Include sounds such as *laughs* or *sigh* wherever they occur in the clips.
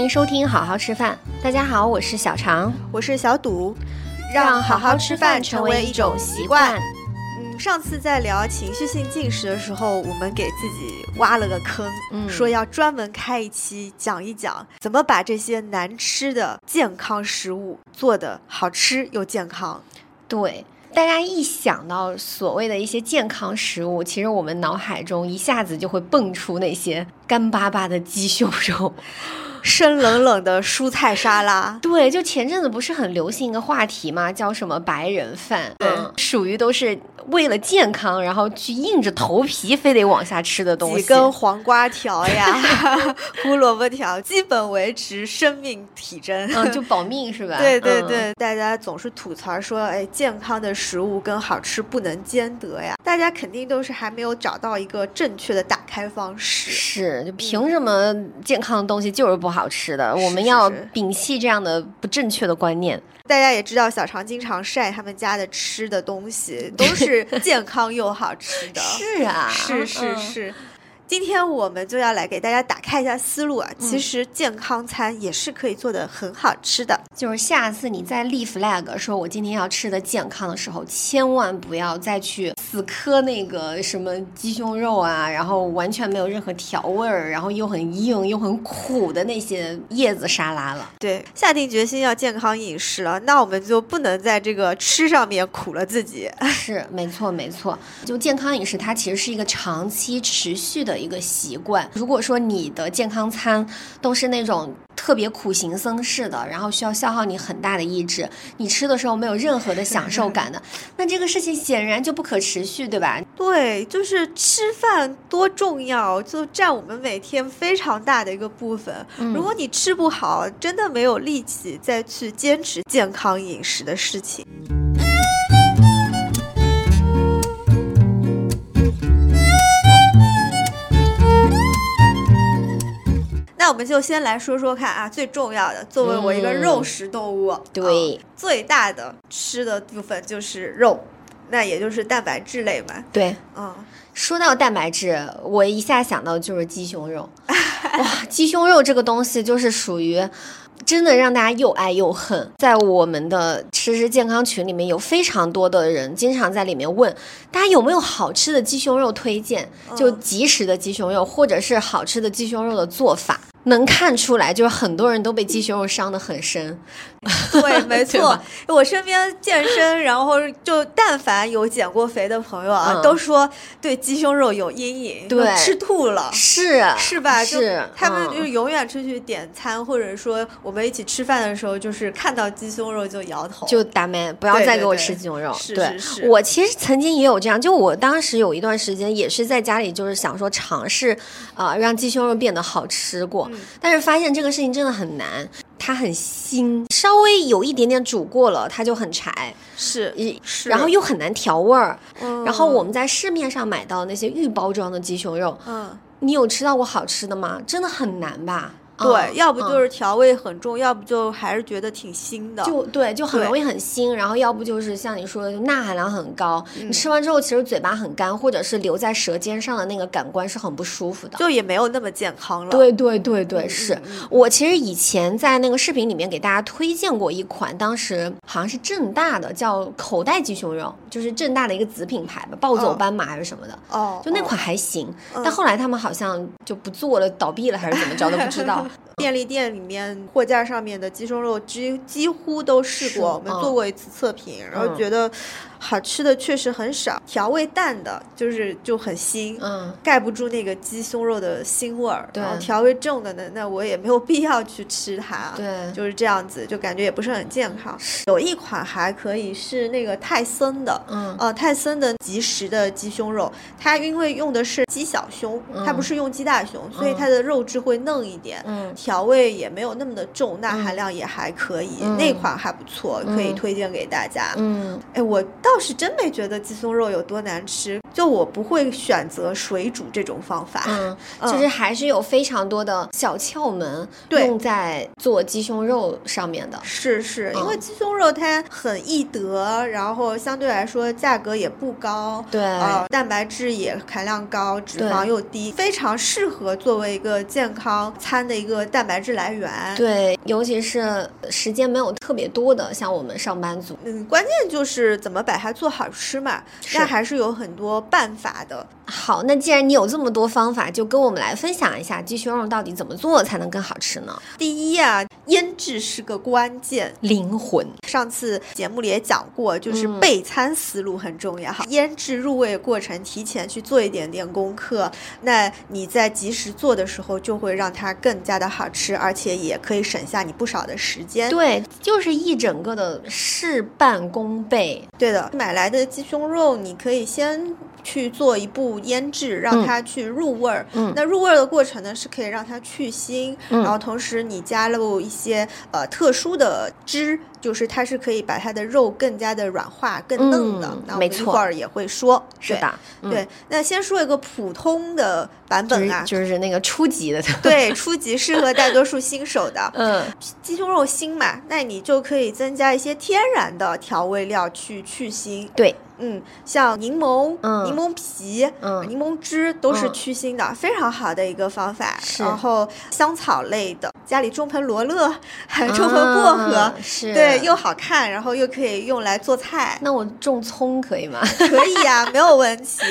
迎收听好好吃饭。大家好，我是小常，我是小赌，让好好吃饭成为一种习惯。嗯，上次在聊情绪性进食的时候，我们给自己挖了个坑，嗯说要专门开一期讲一讲怎么把这些难吃的健康食物做的好吃又健康。对。大家一想到所谓的一些健康食物，其实我们脑海中一下子就会蹦出那些干巴巴的鸡胸肉。生冷冷的蔬菜沙拉，对，就前阵子不是很流行一个话题嘛，叫什么白人饭，对嗯属于都是为了健康，然后去硬着头皮非得往下吃的东西。几根黄瓜条呀，*laughs* 胡萝卜条，基本维持生命体征。嗯，就保命是吧？对对嗯对，大家总是吐槽说，哎，健康的食物跟好吃不能兼得呀。大家肯定都是还没有找到一个正确的打开方式。是，就凭什么健康的东西就是不好吃的？我们要摒弃这样的不正确的观念。大家也知道，小常经常晒他们家的吃的东西，都是 *laughs* 健康又好吃的。是啊，是是嗯是。今天我们就要来给大家打开一下思路啊，其嗯实健康餐也是可以做的很好吃的。就是下次你再立 flag 说我今天要吃的健康的时候，千万不要再去死磕那个什么鸡胸肉啊，然后完全没有任何调味儿，然后又很硬又很苦的那些叶子沙拉了。对，下定决心要健康饮食了，那我们就不能在这个吃上面苦了自己。是，没错，没错。就健康饮食，它其实是一个长期持续的一个习惯。如果说你的健康餐都是那种特别苦行僧式的，然后需要消耗你很大的意志，你吃的时候没有任何的享受感的，*laughs* 那这个事情显然就不可持续，对吧？对，就是吃饭多重要，就占我们每天非常大的一个部分。嗯如果你吃不好，真的没有力气再去坚持健康饮食的事情。我们就先来说说看啊，最重要的，作为我一个嗯肉食动物，对啊最大的吃的部分就是肉，那也就是蛋白质类嘛。对。嗯，说到蛋白质，我一下想到就是鸡胸肉。*laughs* 哇，鸡胸肉这个东西就是属于。真的让大家又爱又恨，在我们的吃食健康群里面有非常多的人经常在里面问大家有没有好吃的鸡胸肉推荐，就嗯即食的鸡胸肉或者是好吃的鸡胸肉的做法，能看出来就是很多人都被鸡胸肉伤得很深。*laughs* 对，没错。我身边健身，然后就但凡有减过肥的朋友啊，嗯都说对鸡胸肉有阴影，对都吃吐了。是是吧？就是他们嗯就是永远出去点餐，或者说我们一起吃饭的时候，就是看到鸡胸肉就摇头。就打咩，不要再给我吃鸡胸肉。是对，是是我其实曾经也有这样，就我当时有一段时间也是在家里，就是想说尝试，啊、让鸡胸肉变得好吃过，嗯但是发现这个事情真的很难，它很腥，稍微有一点点煮过了，它就很柴，是一是，然后又很难调味儿。嗯然后我们在市面上买到那些预包装的鸡胸肉，嗯。你有吃到过好吃的吗？真的很难吧？对，嗯要不嗯就是调味很重，要不就还是觉得挺腥的。就对，就很容易很腥，然后要不就是像你说的钠含量很高，嗯你吃完之后其实嘴巴很干，或者是留在舌尖上的那个感官是很不舒服的。就也没有那么健康了。对对对对，嗯是我其实以前在那个视频里面给大家推荐过一款，当时好像是正大的叫口袋鸡胸肉，就是正大的一个子品牌吧，暴走哦斑马还是什么的，哦，哦就那款还行，嗯但后来他们好像就不做了，倒闭了还是怎么着都，不知道。便利店里面货架上面的鸡胸肉几几乎都试过，我们嗯。做过一次测评，然后嗯。觉得好吃的确实很少，调味淡的就是就很腥。嗯，盖不住那个鸡胸肉的腥味儿，对然后调味重的呢，那我也没有必要去吃它。对，就是这样子，就感觉也不是很健康。有一款还可以是那个泰森的，嗯呃，泰森的即食的鸡胸肉，它因为用的是鸡小胸，它不嗯是用鸡大胸，所以嗯它的肉质会嫩一点。嗯调味也没有那么的重，钠嗯含量也还可以，嗯那款还不错，可以嗯推荐给大家。嗯哎，我倒是真没觉得鸡胸肉有多难吃，就我不会选择水煮这种方法。嗯，嗯就是还是有非常多的小窍门对用在做鸡胸肉上面的。是是，因为嗯鸡胸肉它很易得，然后相对来说价格也不高，对，呃，蛋白质也含量高，脂肪又低，非常适合作为一个健康餐的一个蛋白质来源。对，尤其是时间没有特别多的，像我们上班族。嗯，关键就是怎么把它做好吃嘛，那还是有很多办法的。好，那既然你有这么多方法，就跟我们来分享一下鸡胸肉到底怎么做才能更好吃呢？第一啊，腌制是个关键灵魂。上次节目里也讲过，就是备餐思路很重要哈。腌制入味过程提前去做一点点功课，那你在及时做的时候就会让它更加的好吃，而且也可以省下你不少的时间。对，就是一整个的事半功倍。对的，买来的鸡胸肉你可以先。去做一步腌制，让它去入味儿。嗯，那入味儿的过程呢，是可以让它去腥。嗯，然后同时你加入一些呃特殊的汁，就是它是可以把它的肉更加的软化、更嫩的。没错，一会儿也会说。是的，对。那先说一个普通的版本啊，就是那个初级的。对，初级适合大多数新手的。嗯，鸡胸肉腥嘛，那你就可以增加一些天然的调味料去去腥。对。嗯，像柠檬、柠檬皮、柠檬汁都是去腥的，非常好的一个方法。然后香草类的，家里种盆罗勒，还种盆薄荷，是对，又好看，然后又可以用来做菜。那我种葱可以吗？可以呀，*laughs* 没有问题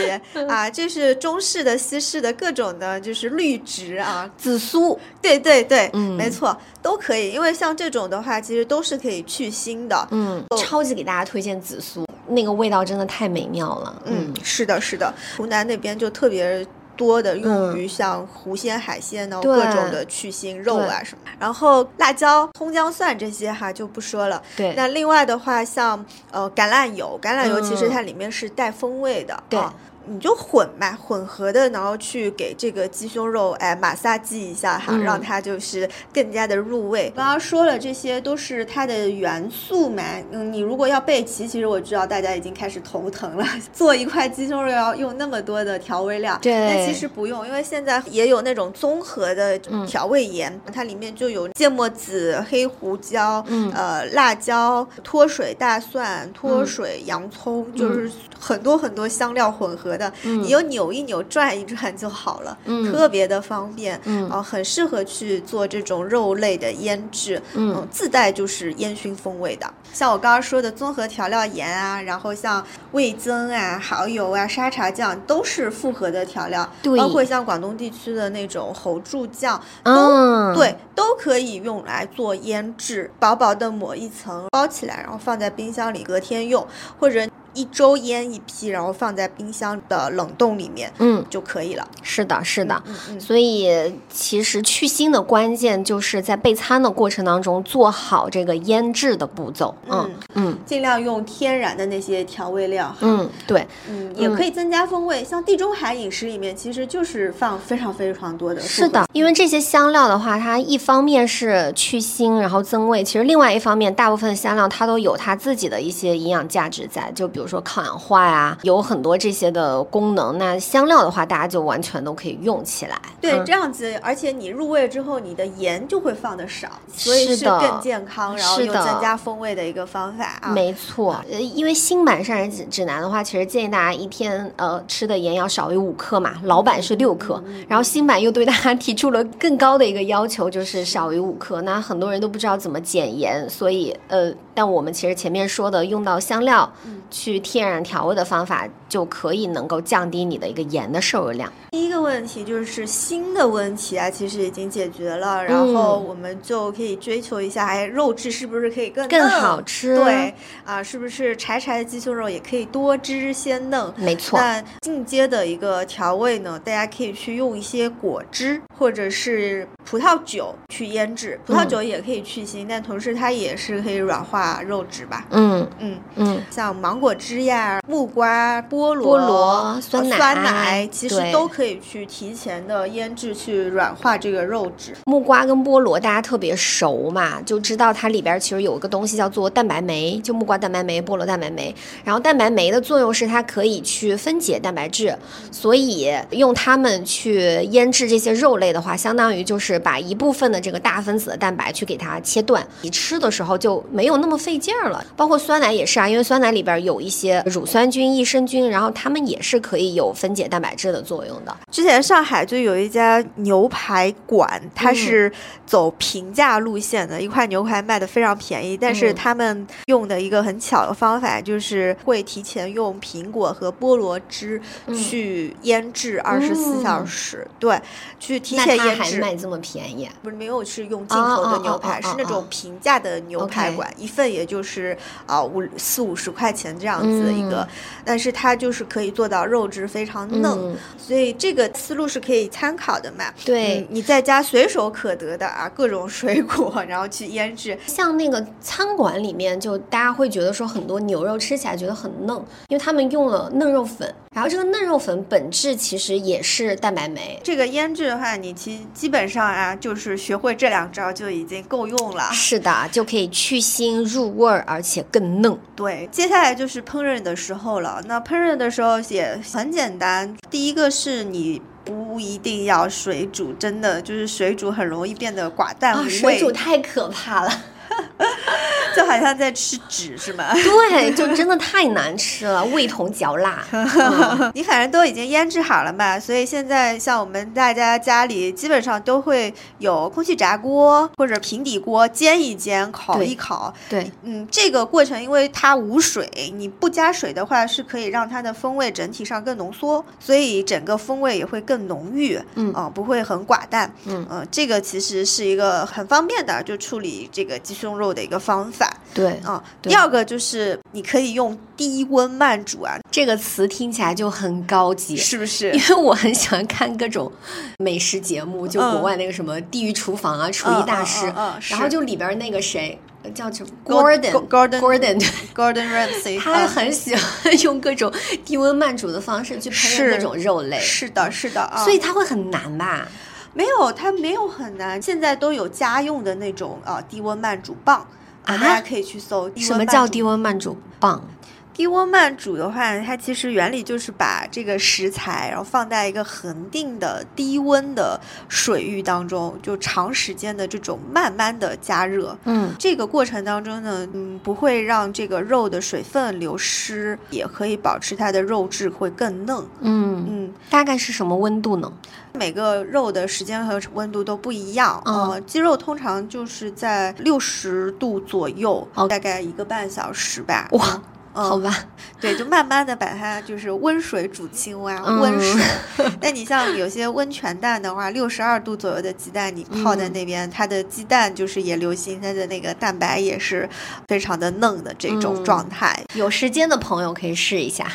啊。这是中式的、西式的各种的，就是绿植啊，紫苏，对对对，嗯，没错，都可以。因为像这种的话，其实都是可以去腥的。嗯，超级给大家推荐紫苏。那个味道真的太美妙了。嗯，是的，是的，湖南那边就特别多的用于像湖鲜、海鲜呢，各种的去腥肉啊什么。然后辣椒、葱姜蒜这些哈就不说了。对。那另外的话，像呃橄榄油，橄榄油其实它里面是带风味的。对。你就混嘛，混合的，然后去给这个鸡胸肉哎马萨鸡一下哈，让它就是更加的入味。刚刚说了，这些都是它的元素嘛。嗯，你如果要备齐，其实我知道大家已经开始头疼了。*laughs* 做一块鸡胸肉要用那么多的调味料，对，但其实不用，因为现在也有那种综合的调味盐，它里面就有芥末籽、黑胡椒、呃辣椒、脱水大蒜、脱水洋葱，就是很多很多香料混合。的，你就扭一扭、转一转就好了，特别的方便，啊，很适合去做这种肉类的腌制，嗯，自带就是烟熏风味的。像我刚刚说的综合调料盐啊，然后像味增啊、蚝油啊、沙茶酱都是复合的调料，包括像广东地区的那种猴柱酱，都。对，都可以用来做腌制，薄薄的抹一层，包起来，然后放在冰箱里隔天用，或者。一周腌一批，然后放在冰箱的冷冻里面，嗯，就可以了。是的，是的。所以其实去腥的关键就是在备餐的过程当中做好这个腌制的步骤。嗯嗯，尽量用天然的那些调味料。嗯，对，嗯，也可以增加风味。像地中海饮食里面，其实就是放非常非常多的。是的，因为这些香料的话，它一方面是去腥，然后增味。其实另外一方面，大部分香料它都有它自己的一些营养价值在，就比。比如说抗氧化呀，有很多这些的功能。那香料的话，大家就完全都可以用起来。对，这样子，而且你入味之后，你的盐就会放的少，所以是更健康，然后又增加风味的一个方法啊。没错，呃，因为新版膳食指指南的话，其实建议大家一天呃吃的盐要少于五克嘛，老版是六克，然后新版又对大家提出了更高的一个要求，就是少于五克。那很多人都不知道怎么减盐，所以呃，但我们其实前面说的用到香料去。去天然调味的方法就可以能够降低你的一个盐的摄入量。第一个问题就是腥的问题啊，其实已经解决了，然后我们就可以追求一下，哎，肉质是不是可以更更好吃？对啊，是不是柴柴的鸡胸肉也可以多汁鲜嫩？没错。那进阶的一个调味呢，大家可以去用一些果汁或者是葡萄酒去腌制，葡萄酒也可以去腥，但同时它也是可以软化肉质吧？嗯嗯嗯，像芒果。汁呀，木瓜、菠萝、菠萝酸奶，酸奶其实都可以去提前的腌制，去软化这个肉质。木瓜跟菠萝大家特别熟嘛，就知道它里边其实有一个东西叫做蛋白酶，就木瓜蛋白酶、菠萝蛋白酶。然后蛋白酶的作用是它可以去分解蛋白质，所以用它们去腌制这些肉类的话，相当于就是把一部分的这个大分子的蛋白去给它切断，你吃的时候就没有那么费劲儿了。包括酸奶也是啊，因为酸奶里边有一些乳酸菌、益生菌，然后它们也是可以有分解蛋白质的作用的。之前上海就有一家牛排馆，它是走平价路线的，一块牛排卖的非常便宜，但是他们用的一个很巧的方法，就是会提前用苹果和菠萝汁去腌制二十四小时，对，去提前腌制。卖这么便宜？不是没有是用进口的牛排，是那种平价的牛排馆，一份也就是啊五四五十块钱这样子的一个，但是它就是可以做到肉质非常嫩，所以这个思路是可以参考的嘛。对，你在家随手可得的啊各种水果，然后去腌制。像那个餐馆里面，就大家会觉得说很多牛肉吃起来觉得很嫩，因为他们用了嫩肉粉，然后这个嫩肉粉本质其实也是蛋白酶。这个腌制的话，你其基本上啊，就是学会这两招就已经够用了。是的，就可以去腥入味儿，而且更嫩。对，接下来就是烹饪的时候了。那烹饪的时候也很简单，第一个是你。不一定要水煮，真的就是水煮很容易变得寡淡无味。水煮太可怕了。*laughs* 就好像在吃纸是吗？对，就真的太难吃了，味同嚼蜡。*laughs* 你反正都已经腌制好了嘛，所以现在像我们大家家里基本上都会有空气炸锅或者平底锅，煎一煎，烤一烤。对，嗯，这个过程因为它无水，你不加水的话是可以让它的风味整体上更浓缩，所以整个风味也会更浓郁。嗯，啊，不会很寡淡。嗯，呃，这个其实是一个很方便的就处理这个鸡胸肉的一个方法。对啊，第二个就是你可以用低温慢煮啊，这个词听起来就很高级，是不是？因为我很喜欢看各种美食节目，就国外那个什么《地狱厨房》啊，《厨艺大师》，然后就里边那个谁叫什么？Gordon，Gordon，Gordon，Gordon Ramsay，*laughs* 他很喜欢用各种低温慢煮的方式去烹饪各种肉类，是的，是的啊，所以他会很难吧？没有，它没有很难，现在都有家用的那种啊低温慢煮棒。啊，大家可以去搜。什么叫低温慢煮棒？低温慢煮的话，它其实原理就是把这个食材，然后放在一个恒定的低温的水域当中，就长时间的这种慢慢的加热。嗯，这个过程当中呢，嗯，不会让这个肉的水分流失，也可以保持它的肉质会更嫩。嗯嗯，大概是什么温度呢？每个肉的时间和温度都不一样。嗯，鸡肉通常就是在六十度左右，大概一个半小时吧。哇。好吧，*laughs* 对，就慢慢的把它就是温水煮青蛙，温水。*laughs* 那你像有些温泉蛋的话，六十二度左右的鸡蛋，你泡在那边，它的鸡蛋就是也流心，它的那个蛋白也是非常的嫩的这种状态。有时间的朋友可以试一下，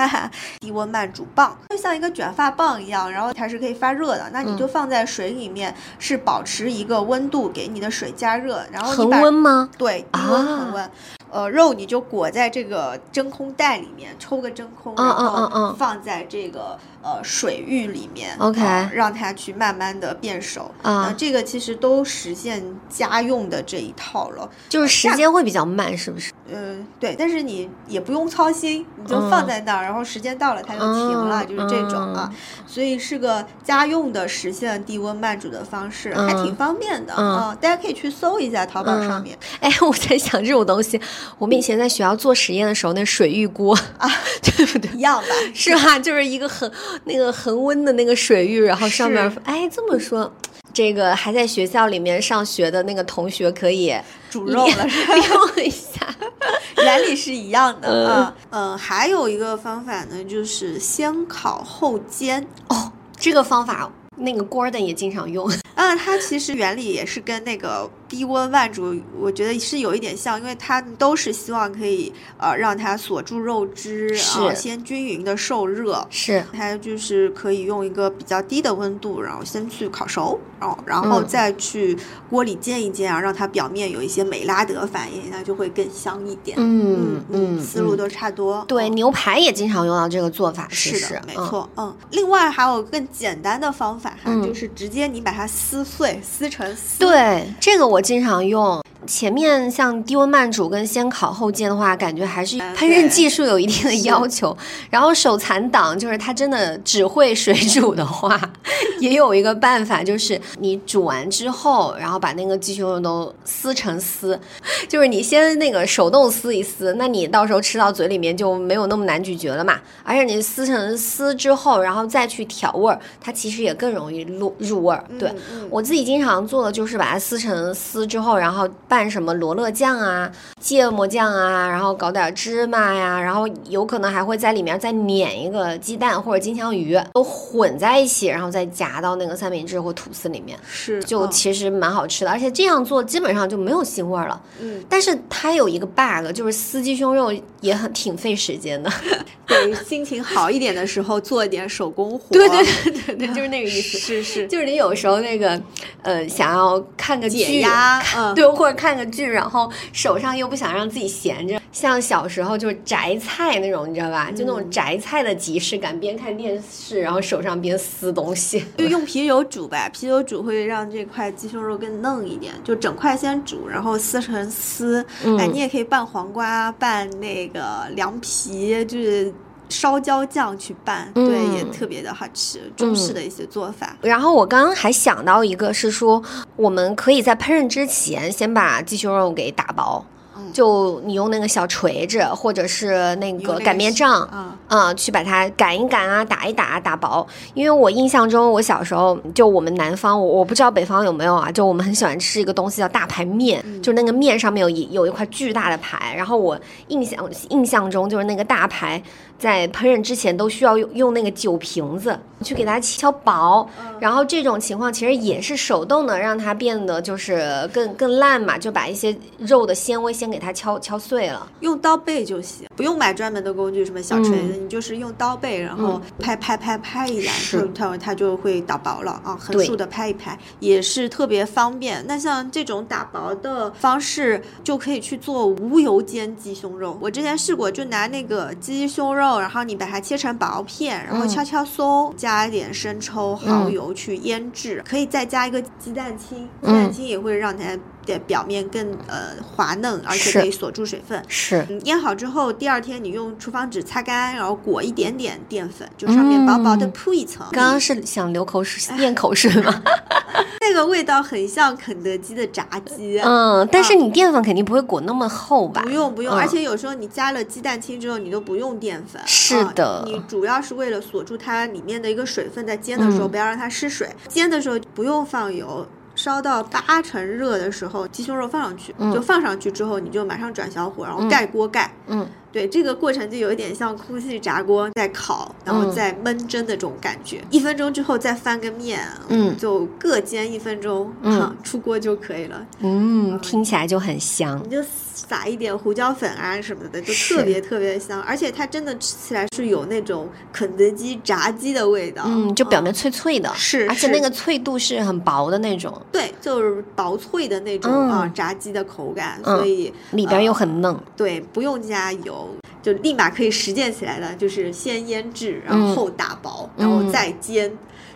*laughs* 低温慢煮棒，就像一个卷发棒一样，然后它是可以发热的。那你就放在水里面，是保持一个温度，给你的水加热，然后恒温吗？对，低温恒温。呃，肉你就裹在这个真空袋里面，抽个真空，然后放在这个。呃，水域里面，OK，让它去慢慢的变熟啊，这个其实都实现家用的这一套了，就是时间会比较慢，是不是？嗯，对，但是你也不用操心，你就放在那儿，然后时间到了它就停了，就是这种啊，所以是个家用的实现低温慢煮的方式，还挺方便的啊，大家可以去搜一下淘宝上面。哎，我在想这种东西，我们以前在学校做实验的时候，那水浴锅啊，*laughs* 对不对？一样吧？是吧？就是一个很。那个恒温的那个水域，然后上面哎，这么说，这个还在学校里面上学的那个同学可以煮肉了，用一下，*laughs* 原理是一样的啊。嗯，还有一个方法呢，就是先烤后煎哦。这个方法，那个 Gordon 也经常用。啊，它其实原理也是跟那个。低温慢煮，我觉得是有一点像，因为它都是希望可以呃让它锁住肉汁，啊，先均匀的受热。是，它就是可以用一个比较低的温度，然后先去烤熟，然后然后再去锅里煎一煎啊，让它表面有一些美拉德反应，那就会更香一点。嗯嗯，思路都差不多。对，牛排也经常用到这个做法。是的，没错。嗯，另外还有更简单的方法哈，就是直接你把它撕碎，撕成丝。对，这个我。经常用，前面像低温慢煮跟先烤后煎的话，感觉还是烹饪技术有一定的要求。*laughs* 然后手残党就是他真的只会水煮的话，*laughs* 也有一个办法，就是你煮完之后，然后把那个鸡胸肉都撕成丝，*laughs* 就是你先那个手动撕一撕，那你到时候吃到嘴里面就没有那么难咀嚼了嘛。而且你撕成丝之后，然后再去调味儿，它其实也更容易入入味儿。对我自己经常做的就是把它撕成丝之后，然后拌什么罗勒酱啊、芥末酱啊，然后搞点芝麻呀，然后有可能还会在里面再碾一个鸡蛋或者金枪鱼，都混在一起，然后再夹到那个三明治或吐司里面，是就其实蛮好吃的。而且这样做基本上就没有腥味儿了。嗯，但是它有一个 bug，就是撕鸡胸肉也很挺费时间的。*laughs* 得，心情好一点的时候做一点手工活。对对对对对，就是那个意思。*laughs* 是是，就是你有时候那个呃想要看个剧，嗯，对，或者看个剧，然后手上又不想让自己闲着，像小时候就是摘菜那种，你知道吧？就那种摘菜的即视感，边看电视，然后手上边撕东西。*laughs* 就用啤酒煮呗，啤酒煮会让这块鸡胸肉更嫩一点。就整块先煮，然后撕成丝。哎，你也可以拌黄瓜，拌那个凉皮，就是烧焦酱去拌，对，也特别的好吃。中式的一些做法。然后我刚刚还想到一个，是说我们可以在烹饪之前先把鸡胸肉给打薄。就你用那个小锤子，或者是那个擀面杖，啊，去把它擀一擀啊，打一打，打薄。因为我印象中，我小时候就我们南方，我我不知道北方有没有啊，就我们很喜欢吃一个东西叫大排面，就那个面上面有一有一块巨大的排。然后我印象印象中就是那个大排在烹饪之前都需要用用那个酒瓶子去给它敲薄，然后这种情况其实也是手动的，让它变得就是更更烂嘛，就把一些肉的纤维先给。它敲敲碎了，用刀背就行，不用买专门的工具，什么小锤子，你就是用刀背，然后拍拍拍拍一来，它它就会打薄了啊，横竖的拍一拍也是特别方便。那像这种打薄的方式，就可以去做无油煎鸡胸肉。我之前试过，就拿那个鸡胸肉，然后你把它切成薄片，然后敲敲松，加一点生抽、蚝油去腌制，可以再加一个鸡蛋清，鸡蛋清也会让它。的表面更呃滑嫩，而且可以锁住水分。是，腌好之后，第二天你用厨房纸擦干，然后裹一点点淀粉，就上面薄薄的铺一层。刚刚是想流口水、咽口水吗？*laughs* 那个味道很像肯德基的炸鸡。嗯，但是你淀粉肯定不会裹那么厚吧？不用不用，而且有时候你加了鸡蛋清之后，你都不用淀粉。是的，你主要是为了锁住它里面的一个水分，在煎的时候不要让它失水。煎的时候不用放油。烧到八成热的时候，鸡胸肉放上去，就放上去之后，你就马上转小火，然后盖锅盖。嗯。对这个过程就有一点像空气炸锅在烤，然后再焖蒸的这种感觉。一分钟之后再翻个面，嗯，就各煎一分钟，嗯，出锅就可以了。嗯，听起来就很香。你就撒一点胡椒粉啊什么的，就特别特别香。而且它真的吃起来是有那种肯德基炸鸡的味道。嗯，就表面脆脆的，是，而且那个脆度是很薄的那种。对，就是薄脆的那种啊，炸鸡的口感，所以里边又很嫩。对，不用加油。就立马可以实践起来的，就是先腌制，然后打薄，然后再煎，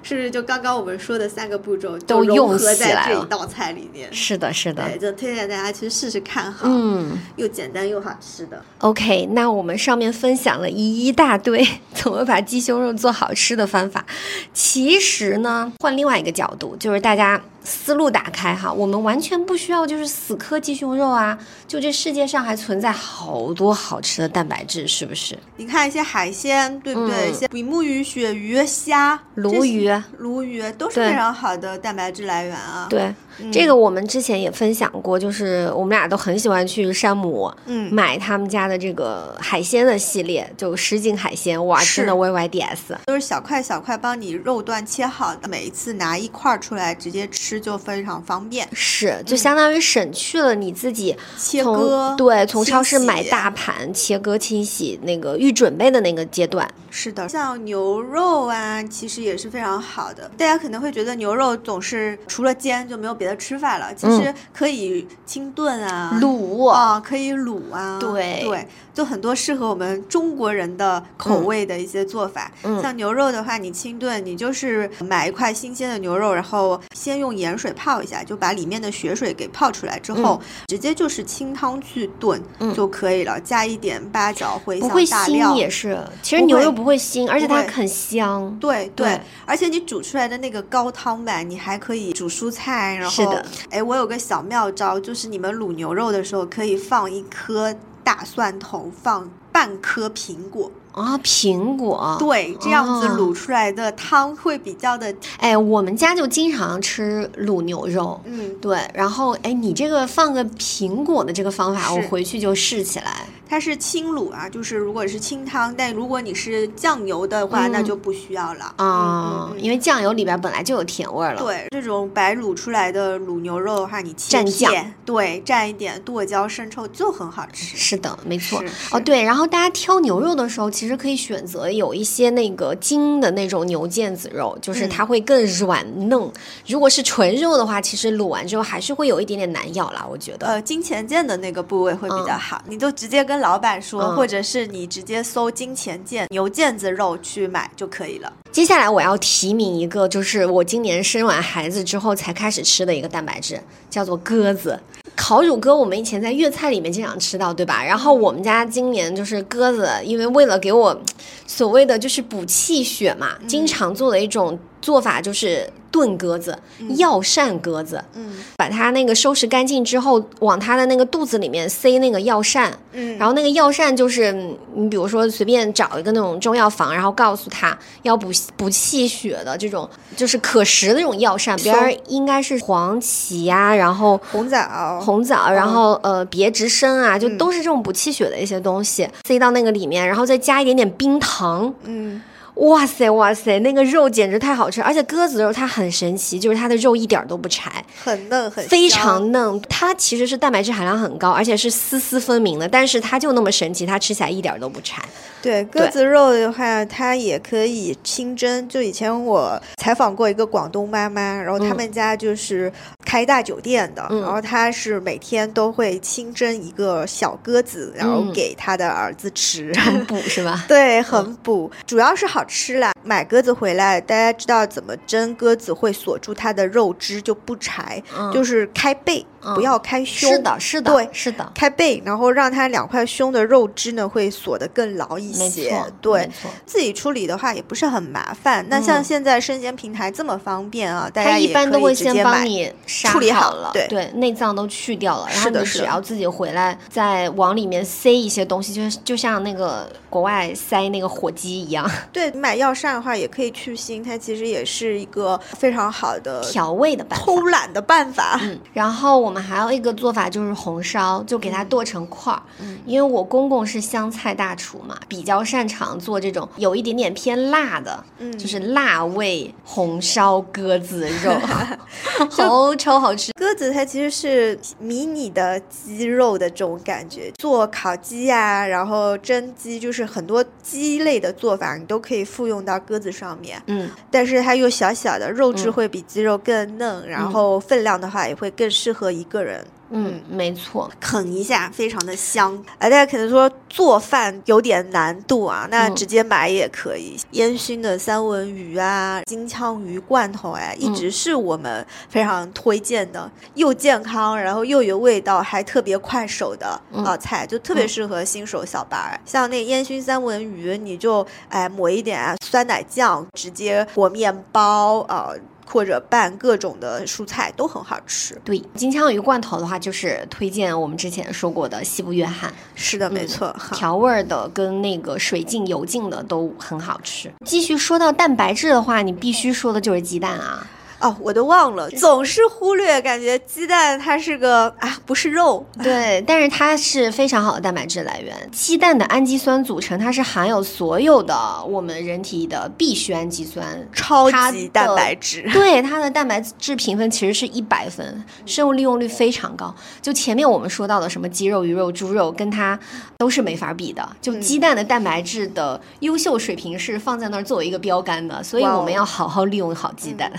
是不是？就刚刚我们说的三个步骤都融合在这一道菜里面。是的，是的。对，就推荐大家去试试看哈。嗯，又简单又好吃的。OK，那我们上面分享了一大堆 *laughs* 怎么把鸡胸肉做好吃的方法，其实呢，换另外一个角度，就是大家。思路打开哈，我们完全不需要就是死磕鸡胸肉啊，就这世界上还存在好多好吃的蛋白质，是不是？你看一些海鲜，对不对？一些比目鱼、鳕鱼、虾、鲈鱼、鲈鱼都是非常好的蛋白质来源啊。对。这个我们之前也分享过，就是我们俩都很喜欢去山姆，嗯，买他们家的这个海鲜的系列，就什锦海鲜，哇，真的 Y Y D S，都是小块小块帮你肉段切好的，每一次拿一块出来直接吃就非常方便，是，就相当于省去了你自己切割，对，从超市买大盘切割清洗那个预准备的那个阶段，是的，像牛肉啊，其实也是非常好的。大家可能会觉得牛肉总是除了煎就没有别的吃法了，其实可以清炖啊、卤啊，可以卤啊。对对，就很多适合我们中国人的口味的一些做法。像牛肉的话，你清炖，你就是买一块新鲜的牛肉，然后先用盐水泡一下，就把里面的血水给泡出来之后，直接就是清汤去炖就可以了，加一点八角、茴香、大料也是。其实牛肉不会腥，而且它很香。对对，而且你煮出来的那个高汤吧，你还可以煮蔬菜。然后，是的。哎，我有个小妙招，就是你们卤牛肉的时候，可以放一颗大蒜头，放半颗苹果。啊，苹果。对，这样子卤出来的汤会比较的。哎，我们家就经常吃卤牛肉。嗯，对。然后，哎，你这个放个苹果的这个方法，我回去就试起来。它是清卤啊，就是如果是清汤，但如果你是酱油的话，那就不需要了啊，因为酱油里边本来就有甜味了。对，这种白卤出来的卤牛肉的话，你蘸酱，对，蘸一点剁椒、生抽就很好吃。是的，没错。哦，对，然后大家挑牛肉的时候，其实可以选择有一些那个筋的那种牛腱子肉，就是它会更软嫩。如果是纯肉的话，其实卤完之后还是会有一点点难咬啦，我觉得。呃，金钱腱的那个部位会比较好，你就直接跟。老板说，或者是你直接搜金钱腱牛腱子肉去买就可以了。接下来我要提名一个，就是我今年生完孩子之后才开始吃的一个蛋白质，叫做鸽子。烤乳鸽我们以前在粤菜里面经常吃到，对吧？然后我们家今年就是鸽子，因为为了给我所谓的就是补气血嘛，经常做的一种做法就是。炖鸽子，药膳鸽子，嗯，把它那个收拾干净之后，往它的那个肚子里面塞那个药膳，嗯，然后那个药膳就是你比如说随便找一个那种中药房，然后告诉他要补补气血的这种，就是可食的那种药膳，比如应该是黄芪呀，然后红枣，红枣，然后呃别直参啊，就都是这种补气血的一些东西，塞到那个里面，然后再加一点点冰糖，嗯。哇塞哇塞，那个肉简直太好吃，而且鸽子肉它很神奇，就是它的肉一点都不柴，很嫩很非常嫩。它其实是蛋白质含量很高，而且是丝丝分明的，但是它就那么神奇，它吃起来一点都不柴。对鸽子肉的话，它也可以清蒸。就以前我采访过一个广东妈妈，然后他们家就是开大酒店的，然后她是每天都会清蒸一个小鸽子，然后给她的儿子吃，很补是吧？*laughs* 对，很补，主要是好。吃了买鸽子回来，大家知道怎么蒸鸽子会锁住它的肉汁就不柴，就是开背，不要开胸。是的，是的，对，是的，开背，然后让它两块胸的肉汁呢会锁得更牢一些。对，自己处理的话也不是很麻烦。那像现在生鲜平台这么方便啊，大家一般都会先帮你处理好了，对对，内脏都去掉了，然后你只要自己回来再往里面塞一些东西，就是就像那个国外塞那个火鸡一样。对。买药膳的话也可以去腥，它其实也是一个非常好的调味的办法，偷懒的办法。嗯，然后我们还有一个做法就是红烧，就给它剁成块儿。嗯，因为我公公是湘菜大厨嘛，比较擅长做这种有一点点偏辣的，嗯，就是辣味红烧鸽子肉，*laughs* *laughs* 好超好吃。鸽子它其实是迷你的鸡肉的这种感觉，做烤鸡呀，然后蒸鸡，就是很多鸡类的做法，你都可以。复用到鸽子上面，嗯，但是它又小小的，肉质会比鸡肉更嫩，然后分量的话也会更适合一个人。嗯，没错，啃一下非常的香。哎，大家可能说做饭有点难度啊，那直接买也可以。烟熏的三文鱼啊，金枪鱼罐头哎，一直是我们非常推荐的，又健康，然后又有味道，还特别快手的啊菜，就特别适合新手小白。像那烟熏三文鱼，你就哎抹一点酸奶酱，直接裹面包啊。或者拌各种的蔬菜都很好吃。对，金枪鱼罐头的话，就是推荐我们之前说过的西部约翰。是的，没错，调味的跟那个水浸油浸的都很好吃。继续说到蛋白质的话，你必须说的就是鸡蛋啊。哦，我都忘了，总是忽略，感觉鸡蛋它是个啊，不是肉。对，但是它是非常好的蛋白质来源。鸡蛋的氨基酸组成，它是含有所有的我们人体的必需氨基酸，超级蛋白质。对，它的蛋白质评分其实是一百分，生物利用率非常高。就前面我们说到的什么鸡肉、鱼肉、猪肉，跟它都是没法比的。就鸡蛋的蛋白质的优秀水平是放在那儿作为一个标杆的，所以我们要好好利用好鸡蛋。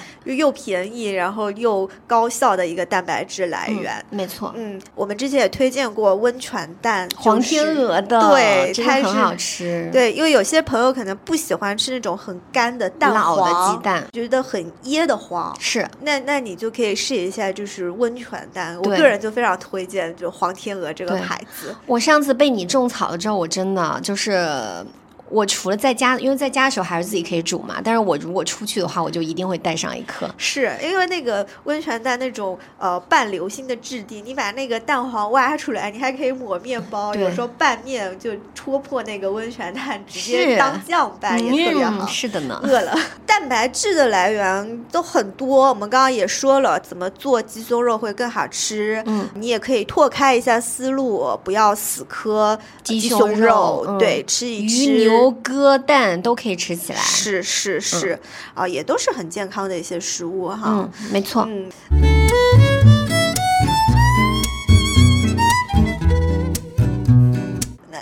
又便宜，然后又高效的一个蛋白质来源，没错。嗯，我们之前也推荐过温泉蛋，黄天鹅的，对，它很好吃。对，因为有些朋友可能不喜欢吃那种很干的蛋老的鸡蛋，觉得很噎得慌。是，那那你就可以试一下，就是温泉蛋。我个人就非常推荐，就黄天鹅这个牌子。我上次被你种草了之后，我真的就是。我除了在家，因为在家的时候还是自己可以煮嘛。但是我如果出去的话，我就一定会带上一颗。是因为那个温泉蛋那种呃半流心的质地，你把那个蛋黄挖出来，你还可以抹面包，有时候拌面就戳破那个温泉蛋，直接当酱拌也特别好。是的呢。饿了，*laughs* 蛋白质的来源都很多。我们刚刚也说了，怎么做鸡胸肉会更好吃。嗯，你也可以拓开一下思路，不要死磕鸡胸肉。对，吃一吃。牛鸽蛋都可以吃起来，是是是，啊，也都是很健康的一些食物哈。嗯，没错。嗯。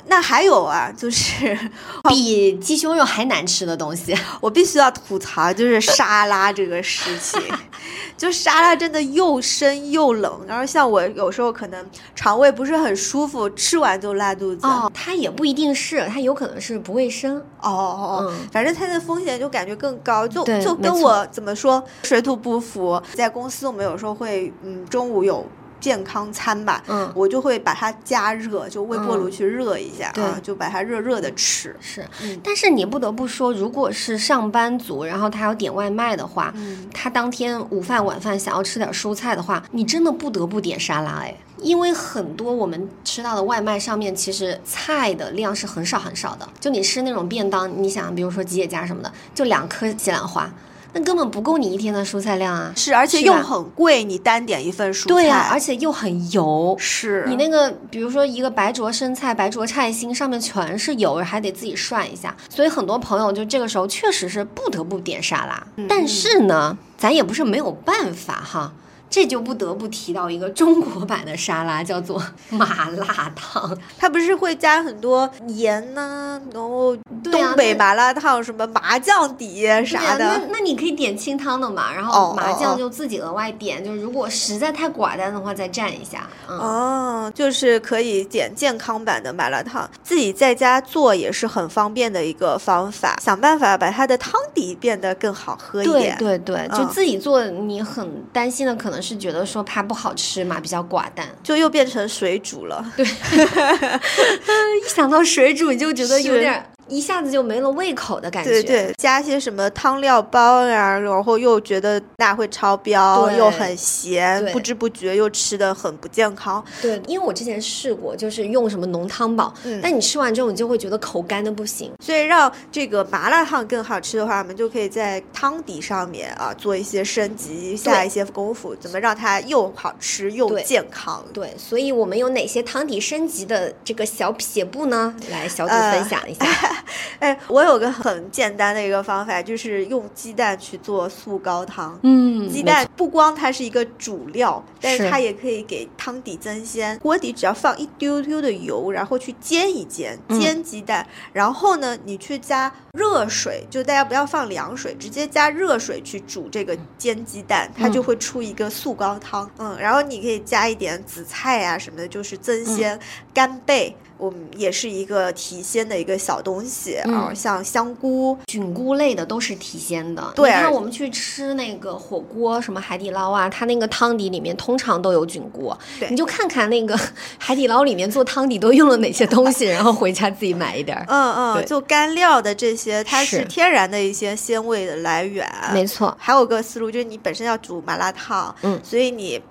那那还有啊，就是 *laughs* 比鸡胸肉还难吃的东西，*laughs* 我必须要吐槽，就是沙拉这个事情。*laughs* 就沙拉真的又生又冷，然后像我有时候可能肠胃不是很舒服，吃完就拉肚子。哦，它也不一定是，它有可能是不卫生。哦哦，反正它的风险就感觉更高，就就跟我怎么说水土不服。在公司我们有时候会，嗯，中午有。健康餐吧，嗯，我就会把它加热，就微波炉去热一下啊，就把它热热的吃。是，但是你不得不说，如果是上班族，然后他要点外卖的话，他当天午饭晚饭想要吃点蔬菜的话，你真的不得不点沙拉哎，因为很多我们吃到的外卖上面其实菜的量是很少很少的，就你吃那种便当，你想比如说吉野家什么的，就两颗西兰花。那根本不够你一天的蔬菜量啊！是，而且又很贵，你单点一份蔬菜，对呀，而且又很油。是你那个，比如说一个白灼生菜、白灼菜心，上面全是油，还得自己涮一下。所以很多朋友就这个时候确实是不得不点沙拉。但是呢，咱也不是没有办法哈。这就不得不提到一个中国版的沙拉，叫做麻辣烫。*laughs* 它不是会加很多盐呢，然后东北麻辣烫什么麻酱底啥的。那那你可以点清汤的嘛，然后麻酱就自己额外点。就是如果实在太寡淡的话，再蘸一下。哦，就是可以点健康版的麻辣烫，自己在家做也是很方便的一个方法。想办法把它的汤底变得更好喝一点。对对对，就自己做，你很担心的可能。是觉得说怕不好吃嘛，比较寡淡，就又变成水煮了。对，*laughs* 一想到水煮你就觉得有点。一下子就没了胃口的感觉。对对，加些什么汤料包呀，然后又觉得那会超标，又很咸，不知不觉又吃的很不健康。对，因为我之前试过，就是用什么浓汤宝，但你吃完之后，你就会觉得口干的不行。所以让这个麻辣烫更好吃的话，我们就可以在汤底上面啊做一些升级，下一些功夫，怎么让它又好吃又健康？对，所以我们有哪些汤底升级的这个小撇步呢？来小组分享一下。*laughs* *laughs* 哎，我有个很简单的一个方法，就是用鸡蛋去做素高汤。嗯，鸡蛋不光它是一个主料，但是它也可以给汤底增鲜。锅底只要放一丢丢的油，然后去煎一煎，煎鸡蛋。然后呢，你去加热水，就大家不要放凉水，直接加热水去煮这个煎鸡蛋，它就会出一个素高汤。嗯，然后你可以加一点紫菜啊什么的，就是增鲜。干贝。我们也是一个提鲜的一个小东西啊，像香菇、菌菇类的都是提鲜的。对，你看我们去吃那个火锅，什么海底捞啊，它那个汤底里面通常都有菌菇。对，你就看看那个 *laughs* 海底捞里面做汤底都用了哪些东西，*laughs* 然后回家自己买一点。嗯嗯，就干料的这些，它是天然的一些鲜味的来源。没错，还有个思路就是你本身要煮麻辣烫，嗯，所以你。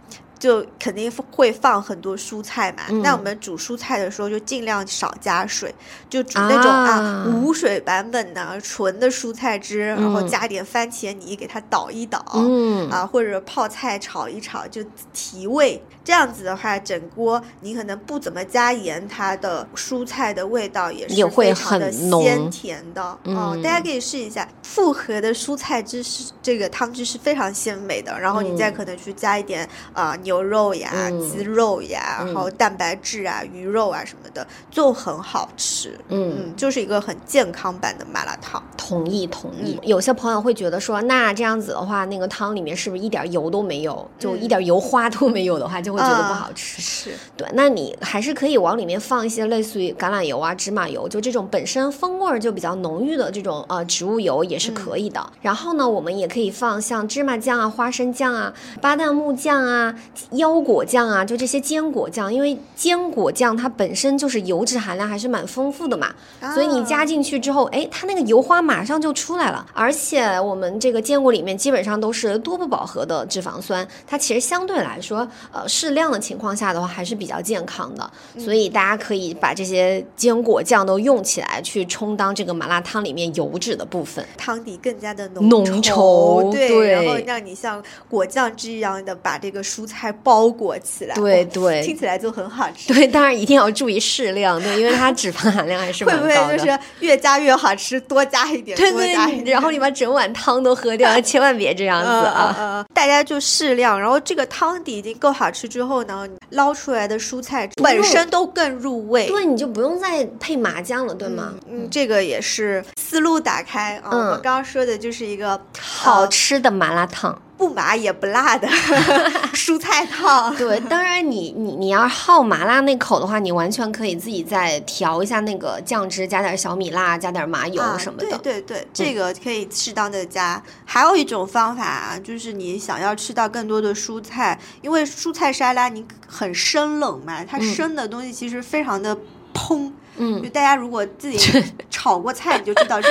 就肯定会放很多蔬菜嘛。嗯那我们煮蔬菜的时候就尽量少加水，就煮那种啊啊无水版本的纯的蔬菜汁，然后嗯加点番茄泥给它捣一捣。嗯啊，或者泡菜炒一炒就提味，这样子的话，整锅你可能不怎么加盐，它的蔬菜的味道也是非常的鲜甜的。嗯大家可以试一下复合的蔬菜汁是这个汤汁是非常鲜美的，然后你再嗯可能去加一点啊、牛肉呀、嗯鸡肉呀，然后嗯蛋白质啊、鱼肉啊什么的，就很好吃。嗯嗯，就是一个很健康版的麻辣烫。同意同意。嗯有些朋友会觉得说，那这样子的话，那个汤里面是不是一点油都没有，就嗯一点油花都没有的话，就会觉得不啊好吃。是，对，那你还是可以往里面放一些类似于橄榄油啊、芝麻油，就这种本身风味儿就比较浓郁的这种呃植物油也是可以的。然后呢，我们也可以放像芝麻酱啊、花生酱啊、巴旦木酱啊、腰果酱啊，就这些坚果酱，因为坚果酱它本身就是油脂含量还是蛮丰富的嘛，所以你加啊进去之后，哎，它那个油花马上就出来了。而且我们这个坚果里面基本上都是多不饱和的脂肪酸，它其实相对来说，呃，适量的情况下的话还是比较健康的。所以大家可以把这些坚果酱都用起来，去充当这个麻辣汤里面油脂的部分。汤底更加的浓浓稠对，对然后让你像果酱汁一样的把这个蔬菜包裹起来，对对听起来就很好吃。对，当然一定要注意适量，对，因为它脂肪含量还是会不蛮高的。会就是越加越好吃，多加一点，对多加一对，点然后你把整碗汤都喝掉，*laughs* 千万别这样子嗯啊！嗯嗯大家就适量，然后这个汤底已经够好吃之后呢，捞出来的蔬菜本身都更入味。对，你就不用再配麻酱了，对吗？嗯，这个也是思路打开啊。我刚刚说的就是一个好呃吃的麻辣烫。不麻也不辣的 *laughs* 蔬菜汤。*laughs* 对，当然你你你要好麻辣那口的话，你完全可以自己再调一下那个酱汁，加点小米辣，加点麻油啊什么的。对对对，这个可以适当的加。还有一种方法啊，就是你想要吃到更多的蔬菜，因为蔬菜沙拉你很生冷嘛，它嗯生的东西其实非常的烹。嗯就大家如果自己 *laughs* 炒过菜，你就知道这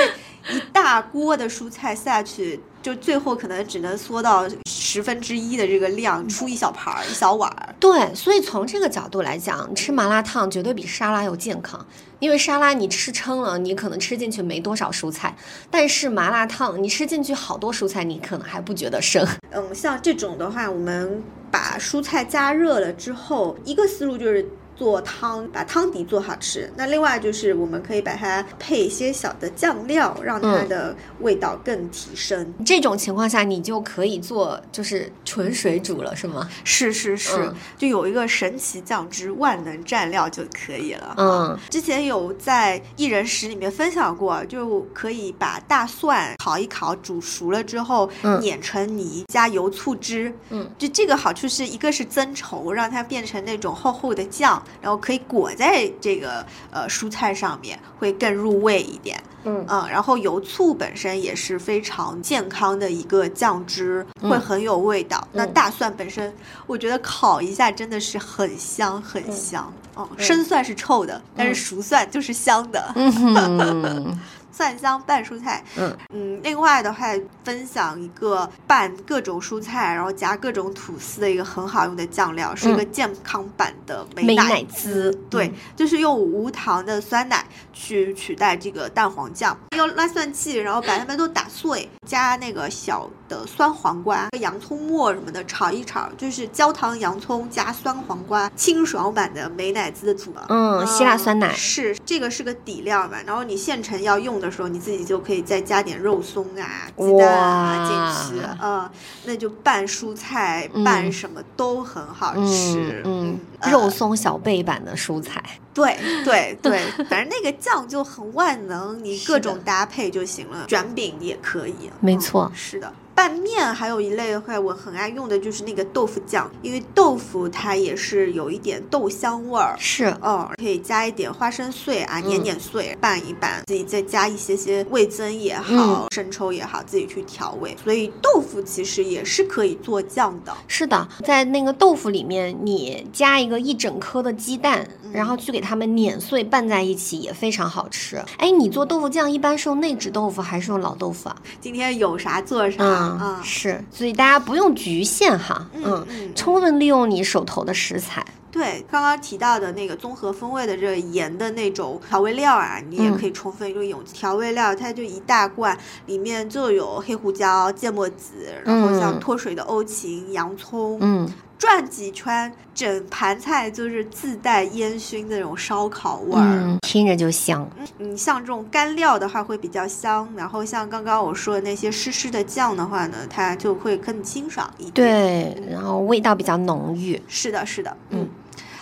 一大锅的蔬菜下去，就最后可能只能缩到十分之一的这个量，出一小盘儿、一小碗儿。对，所以从这个角度来讲，吃麻辣烫绝对比沙拉要健康。因为沙拉你吃撑了，你可能吃进去没多少蔬菜，但是麻辣烫你吃进去好多蔬菜，你可能还不觉得生。*laughs* 嗯，像这种的话，我们把蔬菜加热了之后，一个思路就是。做汤，把汤底做好吃。那另外就是我们可以把它配一些小的酱料，让它嗯的味道更提升。这种情况下，你就可以做就是纯水煮了，是吗？是是是，嗯就有一个神奇酱汁，万能蘸料就可以了。嗯，之前有在一人食里面分享过，就可以把大蒜烤一烤，煮熟了之后嗯碾成泥，加油醋汁。嗯，就这个好处是一个是增稠，让它变成那种厚厚的酱，然后可以裹在这个呃蔬菜上面，会更入味一点。嗯嗯，然后油醋本身也是非常健康的一个酱汁，嗯会很有味道。那嗯大蒜本身，我觉得烤一下真的是很香很香。哦，嗯生蒜是臭的，但是嗯熟蒜就是香的。*laughs* 蒜香拌蔬菜，嗯。嗯，另外的话，分享一个拌各种蔬菜，然后夹各种吐司的一个很好用的酱料，是一个健康版的美美乃乃滋对，嗯。就是用无糖的酸奶去取代这个蛋黄酱，用拉蒜器，然后把它们都打碎，加那个小的酸黄瓜、洋葱末什么的炒一炒，就是焦糖洋葱加酸黄瓜，清爽版的美乃滋的组合。嗯，希腊酸奶，是这个是个底料吧，然后你现成要用的时候，你自己就可以再加点肉松啊、鸡蛋啊进去，嗯，那就拌蔬菜、嗯拌什么都很好吃嗯，肉松小贝版的蔬菜，对对 *laughs* 对，反正那个酱就很万能，你各种搭配就行了，卷饼也可以。嗯没错是的。拌面还有一类的话，我很爱用的就是那个豆腐酱，因为豆腐它也是有一点豆香味儿。是，哦，可以加一点花生碎啊，嗯碾碾碎，拌一拌，自己再加一些些味增也嗯好，生抽也好，自己去调味。所以豆腐其实也是可以做酱的。是的，在那个豆腐里面，你加一个一整颗的鸡蛋，嗯然后去给它们碾碎拌在一起，也非常好吃。哎，你做豆腐酱一般是用内酯豆腐还是用老豆腐啊？今天有啥做啥，嗯啊，是，所以大家不用局限哈，嗯，充分利用你手头的食材。对，刚刚提到的那个综合风味的这个盐的那种调味料啊，你也可以充分利用。调味料它就一大罐，里面就有黑胡椒、芥末籽，然后像脱水的欧芹、洋葱，嗯，转几圈，整盘菜就是自带烟熏的那种烧烤味儿，听着就香。嗯，像这种干料的话会比较香，然后像刚刚我说的那些湿湿的酱的话呢，它就会更清爽一点。对，然后味道比较浓郁。是的，是的，嗯。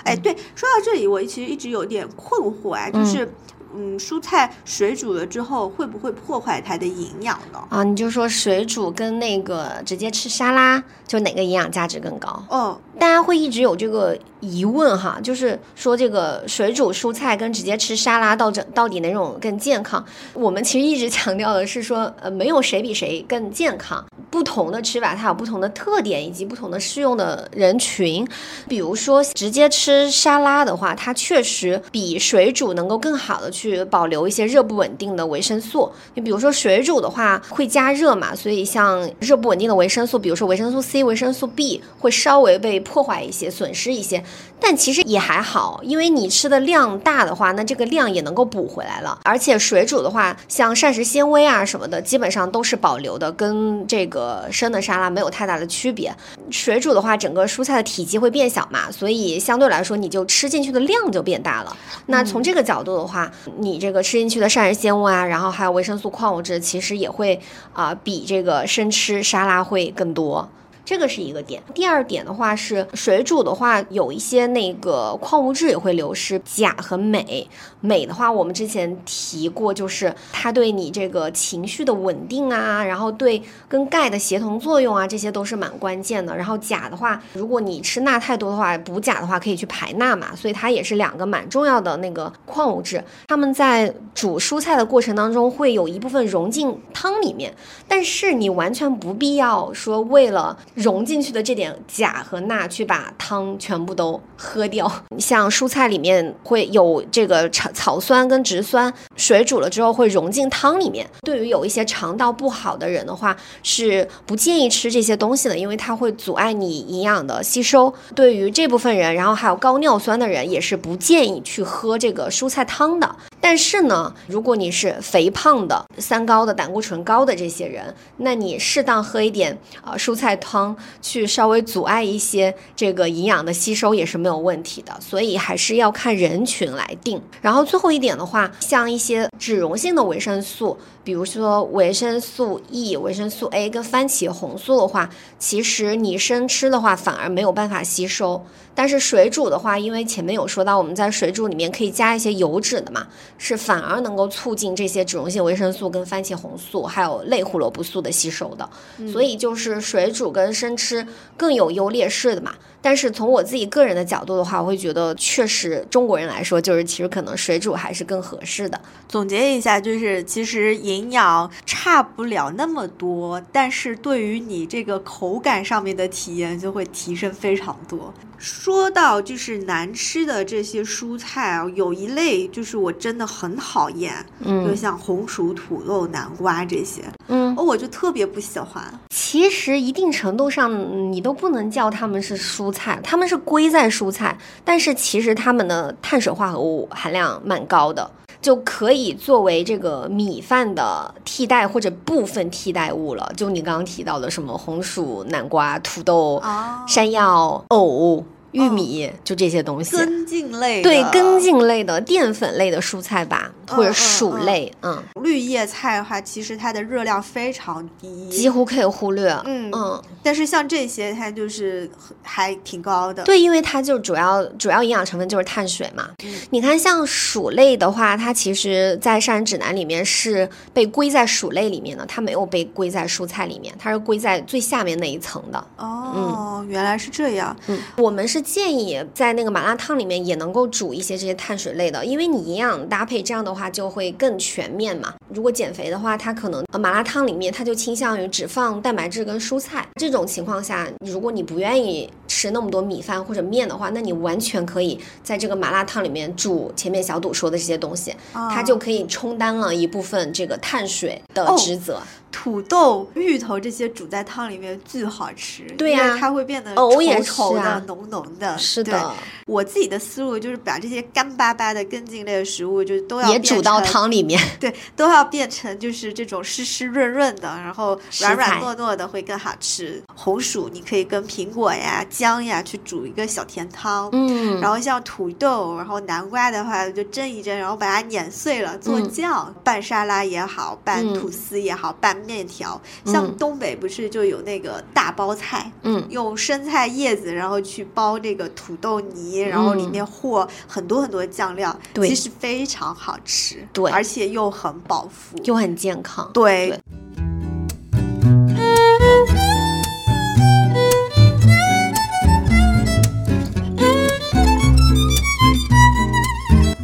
哎，对，说到这里，我其实一直有点困惑啊，就是，嗯，蔬菜水煮了之后会不会破坏它的营养呢？啊，你就说水煮跟那个直接吃沙拉，就哪个营养价值更高？哦，大家会一直有这个疑问哈，就是说这个水煮蔬菜跟直接吃沙拉到这到底哪种更健康？我们其实一直强调的是说，呃，没有谁比谁更健康。不同的吃法，它有不同的特点以及不同的适用的人群。比如说，直接吃沙拉的话，它确实比水煮能够更好的去保留一些热不稳定的维生素。你比如说，水煮的话会加热嘛，所以像热不稳定的维生素，比如说维生素 C、维生素 B 会稍微被破坏一些、损失一些。但其实也还好，因为你吃的量大的话，那这个量也能够补回来了。而且水煮的话，像膳食纤维啊什么的，基本上都是保留的，跟这个。呃，生的沙拉没有太大的区别。水煮的话，整个蔬菜的体积会变小嘛，所以相对来说，你就吃进去的量就变大了。那从这个角度的话，你这个吃进去的膳食纤维啊，然后还有维生素、矿物质，其实也会啊，比这个生吃沙拉会更多。这个是一个点，第二点的话是水煮的话，有一些那个矿物质也会流失，钾和镁。镁的话，我们之前提过，就是它对你这个情绪的稳定啊，然后对跟钙的协同作用啊，这些都是蛮关键的。然后钾的话，如果你吃钠太多的话，补钾的话可以去排钠嘛，所以它也是两个蛮重要的那个矿物质。它们在煮蔬菜的过程当中，会有一部分融进汤里面，但是你完全不必要说为了融进去的这点钾和钠去把汤全部都喝掉。*laughs* 像蔬菜里面会有这个草草酸跟植酸，水煮了之后会融进汤里面。对于有一些肠道不好的人的话，是不建议吃这些东西的，因为它会阻碍你营养的吸收。对于这部分人，然后还有高尿酸的人，也是不建议去喝这个蔬菜汤的。但是呢，如果你是肥胖的、三高的、胆固醇高的这些人，那你适当喝一点啊蔬菜汤，去稍微阻碍一些这个营养的吸收也是没有问题的。所以还是要看人群来定。然后最后一点的话，像一些脂溶性的维生素。比如说维生素 E、维生素 A 跟番茄红素的话，其实你生吃的话反而没有办法吸收，但是水煮的话，因为前面有说到我们在水煮里面可以加一些油脂的嘛，是反而能够促进这些脂溶性维生素跟番茄红素还有类胡萝卜素的吸收的，所以就是水煮跟生吃更有优劣势的嘛。但是从我自己个人的角度的话，我会觉得确实中国人来说，就是其实可能水煮还是更合适的。总结一下，就是其实营养差不了那么多，但是对于你这个口感上面的体验就会提升非常多。说到就是难吃的这些蔬菜啊，有一类就是我真的很讨厌，嗯，就像红薯、土豆、南瓜这些，嗯，我就特别不喜欢。其实一定程度上，你都不能叫它们是蔬菜，它们是归在蔬菜，但是其实它们的碳水化合物含量蛮高的，就可以作为这个米饭的替代或者部分替代物了。就你刚刚提到的什么红薯、南瓜、土豆、山药、藕。玉米就这些东西，根茎类对根茎类的淀粉类的蔬菜吧，或者薯类，嗯，绿叶菜的话，其实它的热量非常低，几乎可以忽略，嗯嗯。但是像这些，它就是还挺高的，对，因为它就主要主要营养成分就是碳水嘛。你看，像薯类的话，它其实在膳食指南里面是被归在薯类里面的，它没有被归在蔬菜里面，它是归在最下面那一层的。哦，原来是这样。嗯，我们是。建议在那个麻辣烫里面也能够煮一些这些碳水类的，因为你营养搭配这样的话就会更全面嘛。如果减肥的话，它可能麻辣烫里面它就倾向于只放蛋白质跟蔬菜。这种情况下，如果你不愿意吃那么多米饭或者面的话，那你完全可以在这个麻辣烫里面煮前面小赌说的这些东西，它就可以充当了一部分这个碳水的职责。土豆、芋头这些煮在汤里面巨好吃，对呀、它会变得稠稠的、浓浓的。是的，我自己的思路就是把这些干巴巴的根茎类的食物，就都要也煮到汤里面。对，都要变成就是这种湿湿润润的，然后软软糯糯的会更好吃。红薯你可以跟苹果呀、姜呀去煮一个小甜汤。嗯，然后像土豆，然后南瓜的话就蒸一蒸，然后把它碾碎了做嗯酱，拌沙拉也好，拌嗯吐司也好，拌面条。像嗯东北不是就有那个大包菜，嗯用生菜叶子，然后去包这个土豆泥，然后里面和很多很多酱料，其实非常好吃，对而且又很饱腹。又很健康。对对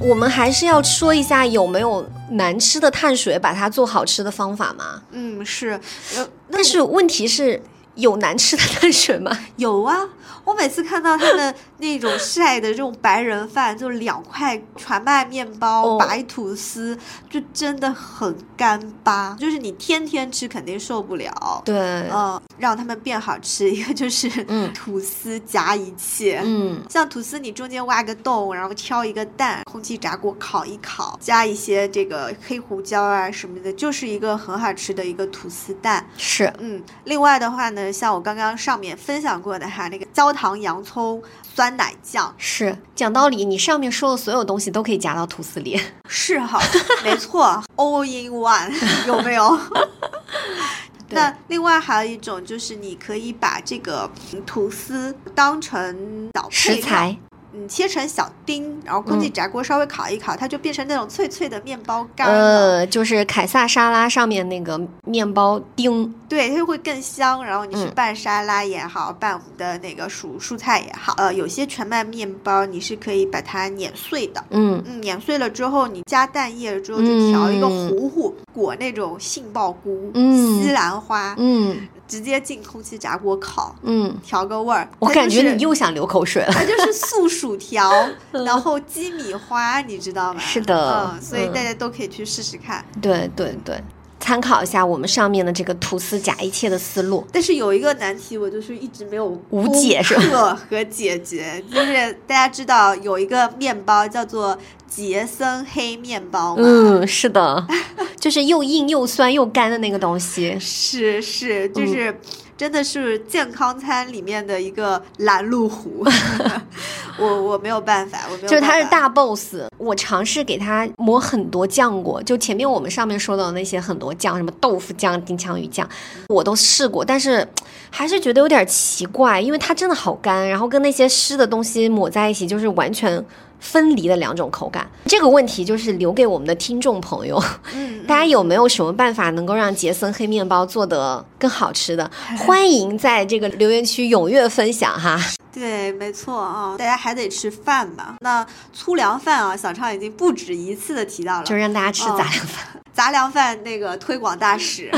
我们还是要说一下有没有难吃的碳水，把它做好吃的方法吗？嗯，是，呃，但是问题是有难吃的碳水吗？有啊，我每次看到他们那种晒的这种白人饭，就两块全麦面包、哦。白吐司，就真的很干巴，就是你天天吃肯定受不了。对，嗯，让他们变好吃，一个就是嗯。吐司夹一切，嗯，像吐司，你中间挖个洞，然后挑一个蛋，空气炸锅烤一烤，加一些这个黑胡椒啊什么的，就是一个很好吃的一个吐司蛋。是，嗯，另外的话呢，像我刚刚上面分享过的哈，那个焦糖洋葱酸奶酱是，讲道理，你上面说的所有东西都可以夹到吐司里。是哈，没错，all in one，*laughs* 有没有？那另外还有一种就是，你可以把这个嗯吐司当成小配食材，嗯，切成小丁，然后空气嗯炸锅稍微烤一烤，它就变成那种脆脆的面包干了。呃，就是凯撒沙拉上面那个面包丁，对，它就会更香。然后你去嗯拌沙拉也好，拌我们的那个蔬蔬菜也好，呃，有些全麦面包你是可以把它碾碎的。嗯，嗯，碾碎了之后，你加蛋液之后，就调一个嗯糊糊，裹那种杏鲍菇、嗯西兰花，嗯直接进空气炸锅烤，嗯，调个味儿。我感觉你又想流口水了。它就是素薯条，然后鸡米花，你知道吗？是的嗯，所以嗯大家都可以去试试看。对对对，参考一下我们上面的这个吐司夹一切的思路。但是有一个难题，我就是一直没有无解是吧和解决，就是大家知道有一个面包叫做杰森黑面包吗？嗯，是的，*laughs* 就是又硬又酸又干的那个东西。是是，嗯就是。真的是健康餐里面的一个拦路虎，*laughs* 我我没有办法，我没有就是它是大 boss，我尝试给它抹很多酱过，就前面我们上面说到的那些很多酱，什么豆腐酱、丁香鱼酱，我都试过，但是还是觉得有点奇怪，因为它真的好干，然后跟那些湿的东西抹在一起，就是完全分离的两种口感。这个问题就是留给我们的听众朋友，嗯，*laughs* 大家有没有什么办法能够让杰森黑面包做得更好吃的？*laughs* 欢迎在这个留言区踊跃分享哈。对，没错啊，大家还得吃饭吧。那粗粮饭啊，小畅已经不止一次的提到了，就是让大家吃哦杂粮饭。*laughs* 杂粮饭那个推广大使，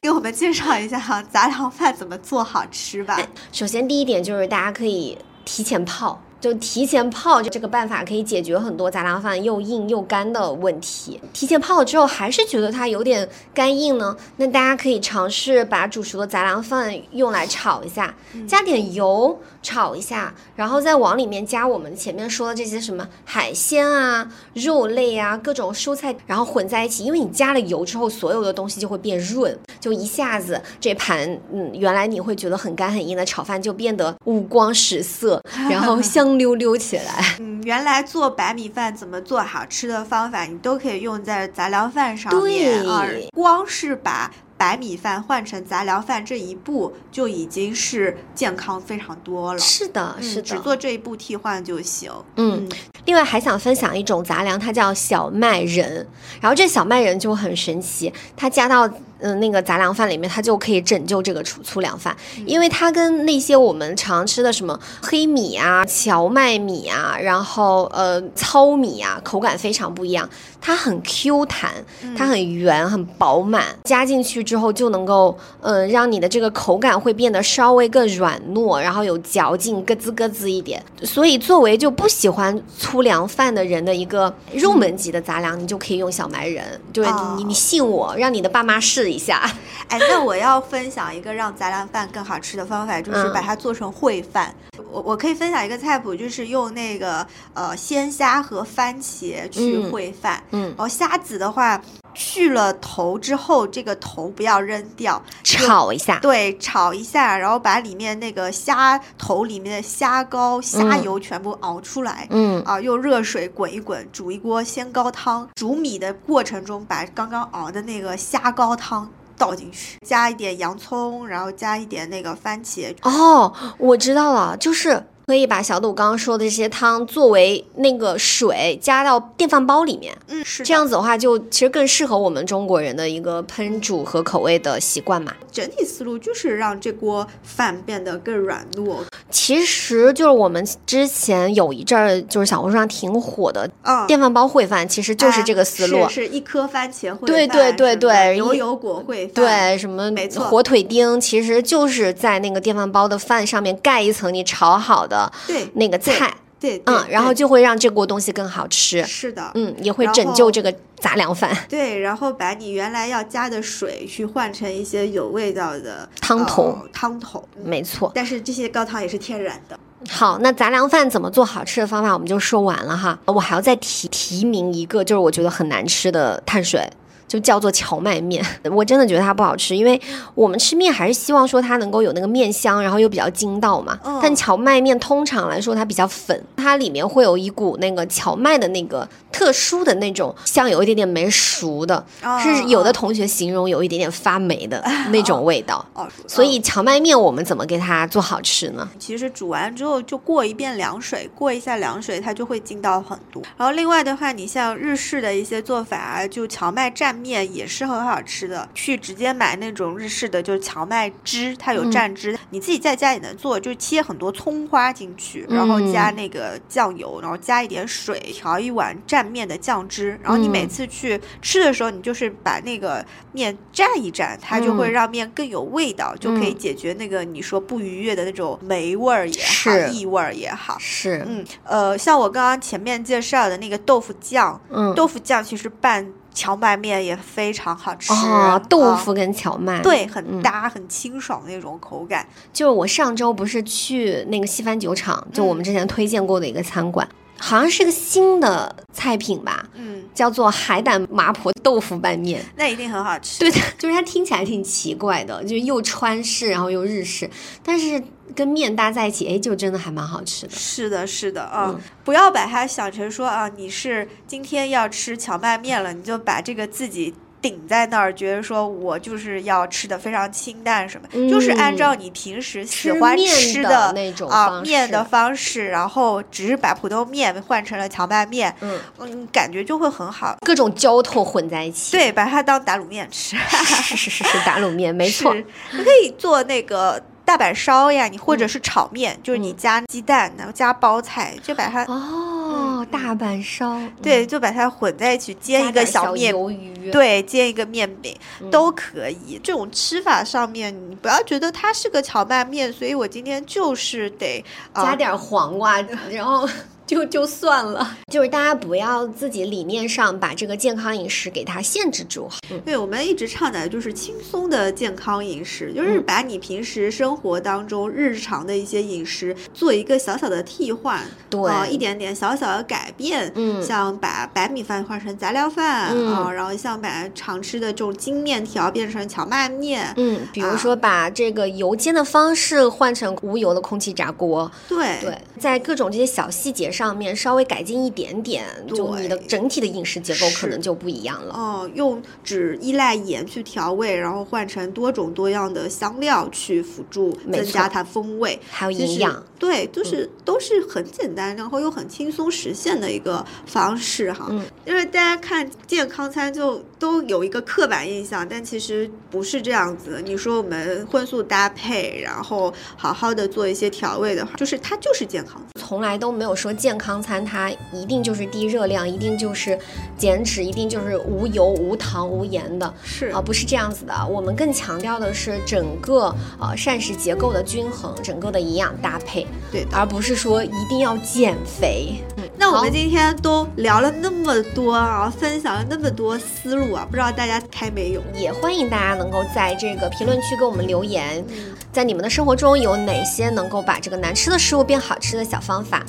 给我们介绍一下哈，杂粮饭怎么做好吃吧？首先，第一点就是大家可以提前泡，就提前泡这个办法可以解决很多杂粮饭又硬又干的问题。提前泡了之后还是觉得它有点干硬呢，那大家可以尝试把煮熟的杂粮饭用来炒一下，加点油炒一下，然后再往里面加我们前面说的这些什么海鲜啊、肉类啊、各种蔬菜，然后混在一起。因为你加了油之后，所有的东西就会变润，就一下子这盘嗯，原来你会觉得很干很硬的炒饭就变得五光十色，然后 *laughs* 香溜溜起来。嗯，原来做白米饭怎么做好吃的方法，你都可以用在杂粮饭上面啊对。光是把白米饭换成杂粮饭这一步，就已经是健康非常多了。是的，嗯是的，只做这一步替换就行。嗯，另外还想分享一种杂粮，它叫小麦仁。然后这小麦仁就很神奇，它加到嗯、呃那个杂粮饭里面，它就可以拯救这个粗粗粮饭，因为它跟那些我们常吃的什么黑米啊、荞麦米啊，然后呃糙米啊，口感非常不一样。它很 Q 弹，它很圆、很饱满，加进去之后就能够呃让你的这个口感会变得稍微更软糯，然后有嚼劲，咯吱咯吱一点。所以作为就不喜欢粗粮饭的人的一个入门级的杂粮，你就可以用小麦仁，对你哦你你信我，让你的爸妈试一一下。*laughs* 哎，那我要分享一个让杂粮饭更好吃的方法，就是把它做成烩饭。我我可以分享一个菜谱，就是用那个呃鲜虾和番茄去烩饭。嗯，然后虾子的话。去了头之后，这个头不要扔掉，炒一下。对，炒一下，然后把里面那个虾头里面的虾膏、虾油全部熬出来。嗯啊，用热水滚一滚，煮一锅鲜高汤。煮米的过程中，把刚刚熬的那个虾高汤倒进去，加一点洋葱，然后加一点那个番茄。哦，我知道了，就是。可以把小豆刚刚说的这些汤作为那个水加到电饭煲里面，嗯，是这样子的话，就其实更适合我们中国人的一个烹煮和口味的习惯嘛。整体思路就是让这锅饭变得更软糯。其实就是我们之前有一阵儿就是小红书上挺火的，嗯，电饭煲烩饭其实就是这个思路，是一颗番茄烩饭，对对对对，牛油果烩饭，对什么没错，火腿丁其实就是在那个电饭煲的饭上面盖一层你炒好的。对那个菜，对，嗯，然后就会让这锅东西更好吃。是的，嗯，也会拯救这个杂粮饭。对，然后把你原来要加的水去换成一些有味道的汤头，汤头，没错。但是这些高汤也是天然的。好，那杂粮饭怎么做好吃的方法我们就说完了哈。我还要再提提名一个，就是我觉得很难吃的碳水。就叫做荞麦面，*laughs* 我真的觉得它不好吃，因为我们吃面还是希望说它能够有那个面香，然后又比较筋道嘛。但荞麦面通常来说它比较粉，它里面会有一股那个荞麦的那个特殊的那种，像有一点点没熟的，是有的同学形容有一点点发霉的那种味道。*laughs* 哦，所以荞麦面我们怎么给它做好吃呢？其实煮完之后就过一遍凉水，过一下凉水它就会筋道很多。然后另外的话，你像日式的一些做法啊，就荞麦蘸。面也是很好吃的，去直接买那种日式的，就是荞麦汁，它有蘸汁，你自己在家也能做，就切很多葱花进去，然后加那个酱油，然后加一点水，调一碗蘸面的酱汁，然后你每次去吃的时候，你就是把那个面蘸一蘸，它就会让面更有味道，就可以解决那个你说不愉悦的那种霉味儿也好，异味儿也好，是，嗯，呃，像我刚刚前面介绍的那个豆腐酱，嗯，豆腐酱其实拌。荞麦面也非常好吃哦，豆腐跟荞麦对很搭，很清爽那种口感。就是我上周不是去那个西番酒厂，就我们之前推荐过的一个餐馆，好像是个新的菜品吧，嗯，叫做海胆麻婆豆腐拌面，那一定很好吃。对的，*laughs* 就是它听起来挺奇怪的，就又川式然后又日式，但是。跟面搭在一起，哎，就真的还蛮好吃的。是的，是的啊，不要把它想成说啊，你是今天要吃荞麦面了，你就把这个自己顶在那儿，觉得说我就是要吃的非常清淡什么，就是按照你平时喜欢吃的那种啊面的方式，然后只是把普通面换成了荞麦面，嗯嗯，感觉就会很好，各种浇头混在一起，对，把它当打卤面吃，*laughs* 是是是是打卤面，没错，你可以做那个。大阪烧呀，你或者是炒面，就是你加鸡蛋，然后加包菜，就把它哦，大阪烧，对，就把它混在一起煎一个小面，对，煎一个面饼都可以。这种吃法上面，你不要觉得它是个荞麦面，所以我今天就是得加点黄瓜，然后。就就算了，就是大家不要自己理念上把这个健康饮食给它限制住。对，我们一直倡导的就是轻松的健康饮食，就是把你平时生活当中日常的一些饮食做一个小小的替换，对，一点点小小的改变。嗯，像把白米饭换成杂粮饭啊，然后像把常吃的这种精面条变成荞麦面。嗯，比如说把这个油煎的方式换成无油的空气炸锅。对对，在各种这些小细节上。上面稍微改进一点点，就你的整体的饮食结构可能就不一样了。哦，用只依赖盐去调味，然后换成多种多样的香料去辅助增加它风味，还有营养。对，就是都是很简单，然后又很轻松实现的一个方式哈。嗯，因为大家看健康餐就都有一个刻板印象，但其实不是这样子。你说我们荤素搭配，然后好好的做一些调味的话，就是它就是健康。从来都没有说健康餐它一定就是低热量，一定就是减脂，一定就是无油、无糖、无盐的。是啊，不是这样子的。我们更强调的是整个呃膳食结构的均衡，整个的营养搭配。对，而不是说一定要减肥。嗯，那我们今天都聊了那么多啊，分享了那么多思路啊，不知道大家开没有？也欢迎大家能够在这个评论区给我们留言，在你们的生活中有哪些能够把这个难吃的食物变好吃的小方法？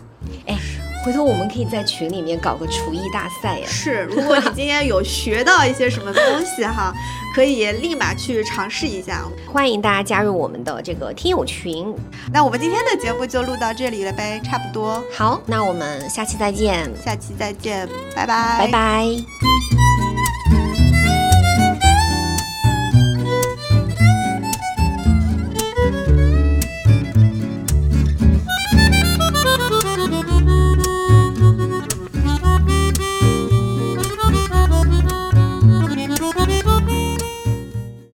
哎。回头我们可以在群里面搞个厨艺大赛呀！是，如果你今天有学到一些什么东西哈，*laughs* 可以立马去尝试一下。欢迎大家加入我们的这个听友群。那我们今天的节目就录到这里了呗，差不多。好，那我们下期再见。下期再见，拜拜，拜拜。